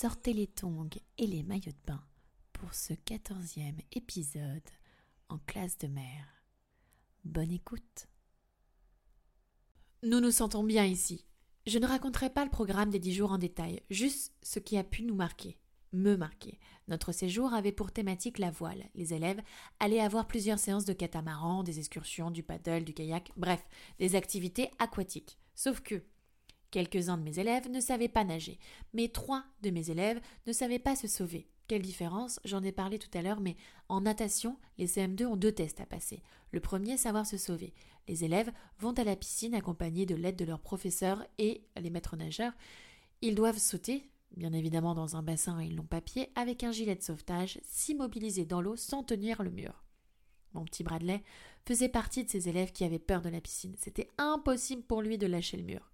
sortez les tongs et les maillots de bain pour ce quatorzième épisode en classe de mer. Bonne écoute. Nous nous sentons bien ici. Je ne raconterai pas le programme des dix jours en détail, juste ce qui a pu nous marquer, me marquer. Notre séjour avait pour thématique la voile. Les élèves allaient avoir plusieurs séances de catamaran, des excursions, du paddle, du kayak, bref, des activités aquatiques. Sauf que quelques-uns de mes élèves ne savaient pas nager, mais trois de mes élèves ne savaient pas se sauver. Quelle différence? J'en ai parlé tout à l'heure, mais en natation, les CM2 ont deux tests à passer. Le premier, savoir se sauver. Les élèves vont à la piscine accompagnés de l'aide de leur professeur et les maîtres nageurs. Ils doivent sauter, bien évidemment dans un bassin et long papier, avec un gilet de sauvetage, s'immobiliser dans l'eau sans tenir le mur. Mon petit Bradley faisait partie de ces élèves qui avaient peur de la piscine. C'était impossible pour lui de lâcher le mur.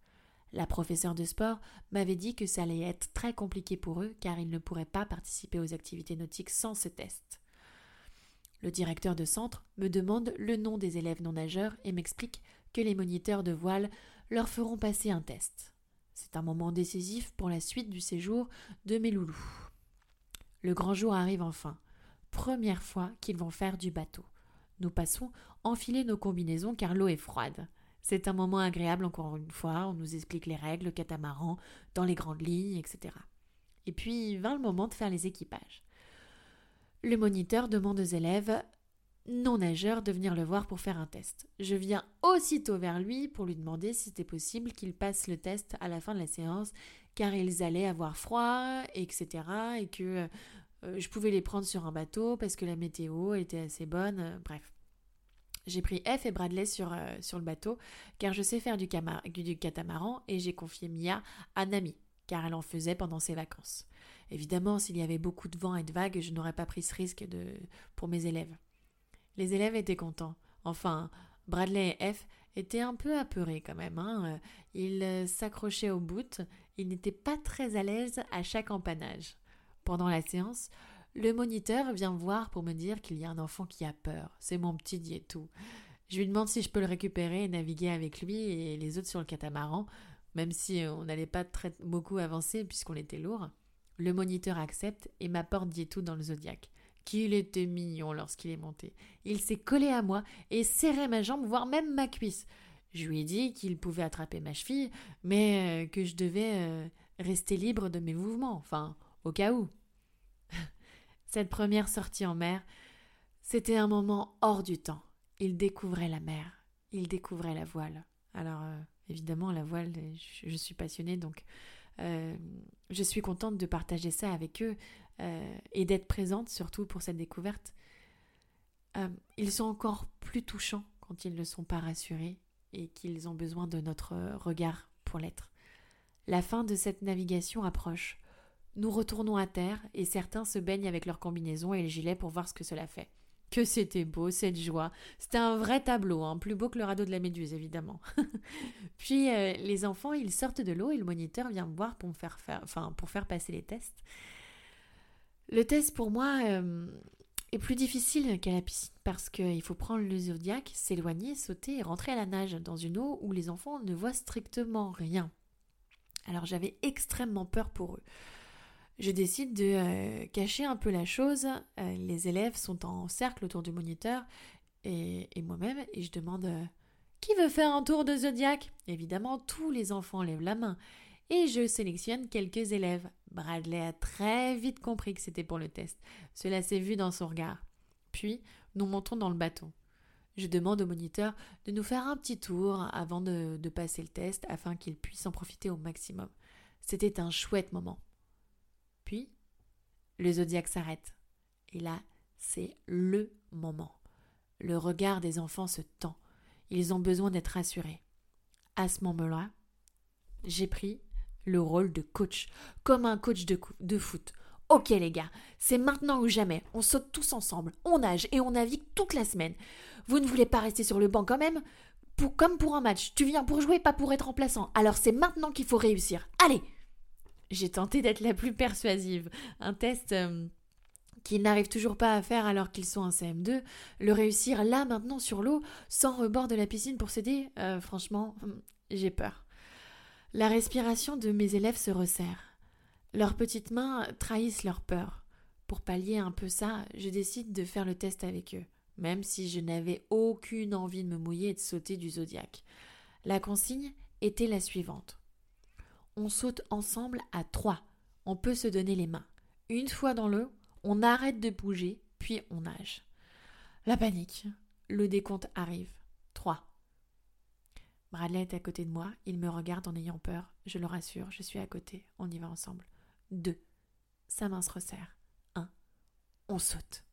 La professeure de sport m'avait dit que ça allait être très compliqué pour eux car ils ne pourraient pas participer aux activités nautiques sans ce test. Le directeur de centre me demande le nom des élèves non nageurs et m'explique que les moniteurs de voile leur feront passer un test. C'est un moment décisif pour la suite du séjour de mes loulous. Le grand jour arrive enfin. Première fois qu'ils vont faire du bateau. Nous passons enfiler nos combinaisons car l'eau est froide. C'est un moment agréable encore une fois, on nous explique les règles, le catamaran, dans les grandes lignes, etc. Et puis vint le moment de faire les équipages. Le moniteur demande aux élèves non nageurs de venir le voir pour faire un test. Je viens aussitôt vers lui pour lui demander si c'était possible qu'il passe le test à la fin de la séance, car ils allaient avoir froid, etc. et que euh, je pouvais les prendre sur un bateau parce que la météo était assez bonne, bref. J'ai pris F et Bradley sur, euh, sur le bateau car je sais faire du, du catamaran et j'ai confié Mia à Nami car elle en faisait pendant ses vacances. Évidemment, s'il y avait beaucoup de vent et de vagues, je n'aurais pas pris ce risque de... pour mes élèves. Les élèves étaient contents. Enfin, Bradley et F étaient un peu apeurés quand même. Hein. Ils euh, s'accrochaient au bout. Ils n'étaient pas très à l'aise à chaque empannage. Pendant la séance, le moniteur vient me voir pour me dire qu'il y a un enfant qui a peur. C'est mon petit Dietou. Je lui demande si je peux le récupérer et naviguer avec lui et les autres sur le catamaran, même si on n'allait pas beaucoup avancer puisqu'on était lourd. Le moniteur accepte et m'apporte Dietou dans le zodiaque. Qu'il était mignon lorsqu'il est monté. Il s'est collé à moi et serrait ma jambe, voire même ma cuisse. Je lui ai dit qu'il pouvait attraper ma cheville, mais euh, que je devais euh, rester libre de mes mouvements, enfin, au cas où. Cette première sortie en mer, c'était un moment hors du temps. Il découvrait la mer, il découvrait la voile. Alors, euh, évidemment, la voile, je, suis passionnée, donc euh, je suis contente de partager ça avec eux euh, et d'être présente, surtout pour cette découverte. ils sont encore plus touchants quand ils ne sont pas rassurés et qu'ils ont besoin de notre regard pour l'être. La fin de cette navigation approche. Nous retournons à terre et certains se baignent avec leurs combinaisons et les gilets pour voir ce que cela fait. Que c'était beau, cette joie. C'était un vrai tableau, hein, plus beau que le radeau de la Méduse, évidemment. Puis euh, les enfants, ils sortent de l'eau et le moniteur vient me voir pour faire passer les tests. Le test pour moi euh, est plus difficile qu'à la piscine parce qu'il faut prendre le zodiaque, s'éloigner, sauter et rentrer à la nage dans une eau où les enfants ne voient strictement rien. Alors j'avais extrêmement peur pour eux je décide de euh, cacher un peu la chose. Euh, les élèves sont en cercle autour du moniteur et, moi-même et je demande euh, qui veut faire un tour de zodiaque Évidemment, tous les enfants lèvent la main et je sélectionne quelques élèves. Bradley a très vite compris que c'était pour le test. Cela s'est vu dans son regard. Puis, nous montons dans le bateau. Je demande au moniteur de nous faire un petit tour avant de passer le test afin qu'il puisse en profiter au maximum. C'était un chouette moment. Le zodiaque s'arrête. Et là, c'est le moment. Le regard des enfants se tend. Ils ont besoin d'être rassurés. À ce moment-là, j'ai pris le rôle de coach, comme un coach de, foot. Ok les gars, c'est maintenant ou jamais. On saute tous ensemble, on nage et on navigue toute la semaine. Vous ne voulez pas rester sur le banc quand même? Comme pour un match, tu viens pour jouer, pas pour être remplaçant. Alors c'est maintenant qu'il faut réussir. Allez j'ai tenté d'être la plus persuasive. Un test euh, qu'ils n'arrivent toujours pas à faire alors qu'ils sont en CM2, le réussir là maintenant sur l'eau, sans rebord de la piscine pour s'aider, euh, franchement, hmm, j'ai peur. La respiration de mes élèves se resserre. Leurs petites mains trahissent leur peur. Pour pallier un peu ça, je décide de faire le test avec eux, même si je n'avais aucune envie de me mouiller et de sauter du zodiaque. La consigne était la suivante. On saute ensemble à trois. On peut se donner les mains. Une fois dans l'eau, on arrête de bouger, puis on nage. La panique. Le décompte arrive. Trois. Bradley est à côté de moi, il me regarde en ayant peur. Je le rassure, je suis à côté, on y va ensemble. Deux. Sa main se resserre. Un. On saute.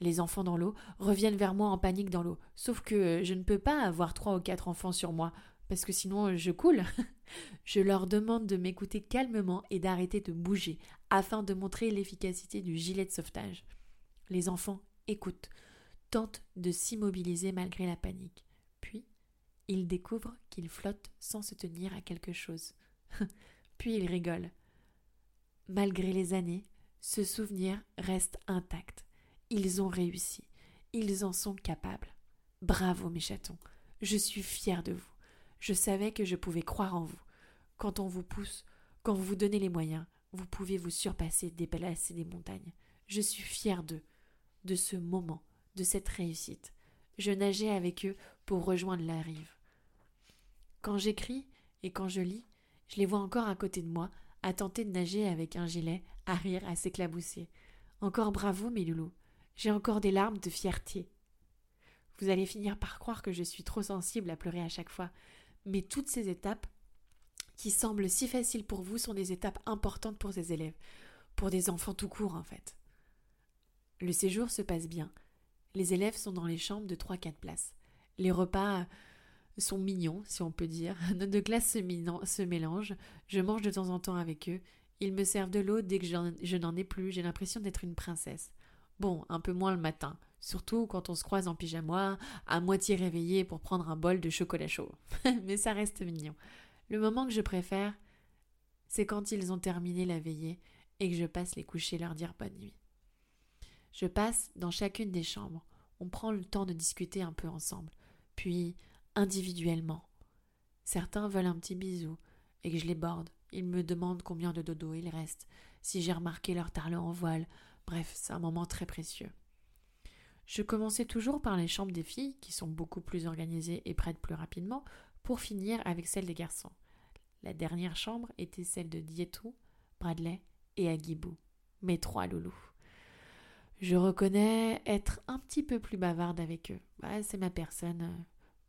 Les enfants dans l'eau reviennent vers moi en panique dans l'eau. Sauf que je ne peux pas avoir trois ou quatre enfants sur moi, parce que sinon je coule. je leur demande de m'écouter calmement et d'arrêter de bouger, afin de montrer l'efficacité du gilet de sauvetage. Les enfants écoutent, tentent de s'immobiliser malgré la panique. Puis, ils découvrent qu'ils flottent sans se tenir à quelque chose. Puis ils rigolent. Malgré les années, ce souvenir reste intact. Ils ont réussi. Ils en sont capables. Bravo, mes chatons. Je suis fière de vous. Je savais que je pouvais croire en vous. Quand on vous pousse, quand vous vous donnez les moyens, vous pouvez vous surpasser, déplacer des montagnes. Je suis fière d'eux, de ce moment, de cette réussite. Je nageais avec eux pour rejoindre la rive. Quand j'écris et quand je lis, je les vois encore à côté de moi, à tenter de nager avec un gilet, à rire, à s'éclabousser. Encore bravo, mes loulous. J'ai encore des larmes de fierté. Vous allez finir par croire que je suis trop sensible à pleurer à chaque fois. Mais toutes ces étapes, qui semblent si faciles pour vous, sont des étapes importantes pour ces élèves, pour des enfants tout court en fait. Le séjour se passe bien. Les élèves sont dans les chambres de 3-4 places. Les repas sont mignons, si on peut dire. Nos deux classes se, mélangent. Je mange de temps en temps avec eux. Ils me servent de l'eau dès que je n'en ai plus. J'ai l'impression d'être une princesse. Bon, un peu moins le matin. Surtout quand on se croise en pyjama, à moitié réveillé pour prendre un bol de chocolat chaud. Mais ça reste mignon. Le moment que je préfère, c'est quand ils ont terminé la veillée et que je passe les coucher leur dire bonne nuit. Je passe dans chacune des chambres. On prend le temps de discuter un peu ensemble. Puis individuellement. Certains veulent un petit bisou et que je les borde. Ils me demandent combien de dodo il reste, si j'ai remarqué leur tarle en voile. Bref, c'est un moment très précieux. Je commençais toujours par les chambres des filles, qui sont beaucoup plus organisées et prêtes plus rapidement, pour finir avec celles des garçons. La dernière chambre était celle de Dietou, Bradley et Agibou, mes trois loulous. Je reconnais être un petit peu plus bavarde avec eux. Bah, c'est ma personne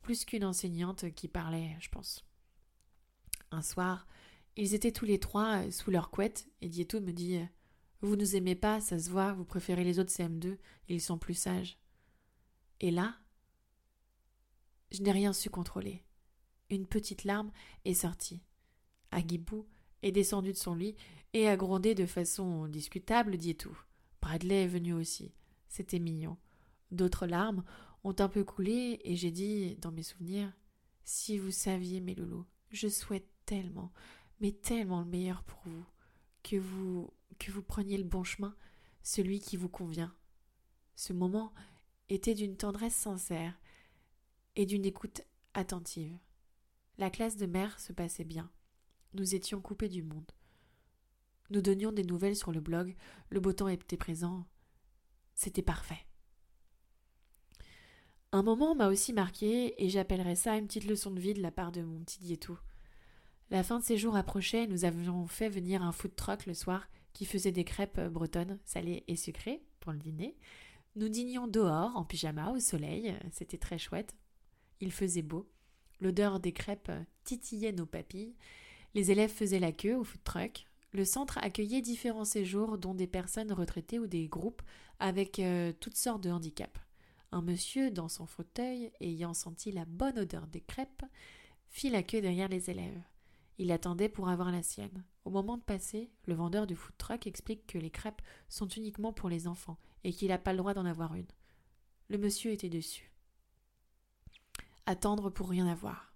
plus qu'une enseignante qui parlait, je pense. Un soir, ils étaient tous les trois euh, sous leur couette et Dieto me dit euh, Vous nous aimez pas, ça se voit, vous préférez les autres CM2, ils sont plus sages. Et là, je n'ai rien su contrôler. Une petite larme est sortie. Agibou est descendu de son lit et a grondé de façon discutable Dietou. Bradley est venu aussi. C'était mignon. D'autres larmes ont un peu coulé et j'ai dit, dans mes souvenirs, si vous saviez, mes loulous, je souhaite tellement, mais tellement le meilleur pour vous, que vous, que vous preniez le bon chemin, celui qui vous convient. Ce moment était d'une tendresse sincère et d'une écoute attentive. La classe de mère se passait bien. Nous étions coupés du monde. Nous donnions des nouvelles sur le blog, le beau temps était présent. C'était parfait. Un moment m'a aussi marqué, et j'appellerais ça une petite leçon de vie de la part de mon petit Dietou. La fin de ces jours approchait, nous avions fait venir un food truck le soir qui faisait des crêpes bretonnes, salées et sucrées, pour le dîner. Nous dînions dehors, en pyjama, au soleil, c'était très chouette. Il faisait beau. L'odeur des crêpes titillait nos papilles. Les élèves faisaient la queue au food truck. Le centre accueillait différents séjours, dont des personnes retraitées ou des groupes avec euh, toutes sortes de handicaps. Un monsieur, dans son fauteuil, ayant senti la bonne odeur des crêpes, fit la queue derrière les élèves. Il attendait pour avoir la sienne. Au moment de passer, le vendeur du food truck explique que les crêpes sont uniquement pour les enfants et qu'il n'a pas le droit d'en avoir une. Le monsieur était dessus. Attendre pour rien avoir.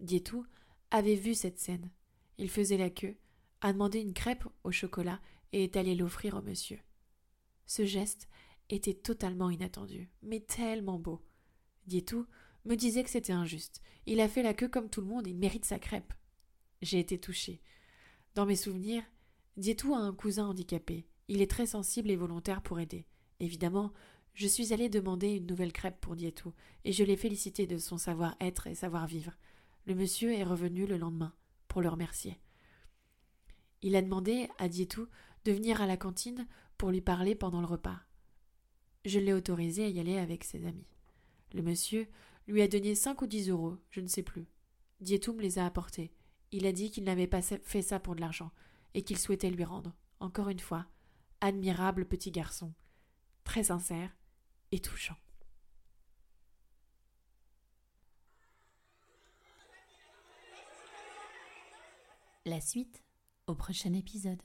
Dietou avait vu cette scène. Il faisait la queue, a demandé une crêpe au chocolat et est allé l'offrir au monsieur. Ce geste était totalement inattendu, mais tellement beau. Dietou me disait que c'était injuste. Il a fait la queue comme tout le monde, il mérite sa crêpe. J'ai été touchée. Dans mes souvenirs, Dietou a un cousin handicapé. Il est très sensible et volontaire pour aider. Évidemment, je suis allée demander une nouvelle crêpe pour Dietou, et je l'ai félicité de son savoir-être et savoir-vivre. Le monsieur est revenu le lendemain pour le remercier. Il a demandé à Dietou de venir à la cantine pour lui parler pendant le repas. Je l'ai autorisé à y aller avec ses amis. Le monsieur lui a donné cinq ou dix euros, je ne sais plus. Dietou me les a apportés. Il a dit qu'il n'avait pas fait ça pour de l'argent, et qu'il souhaitait lui rendre. Encore une fois, admirable petit garçon, très sincère et touchant. La suite au prochain épisode.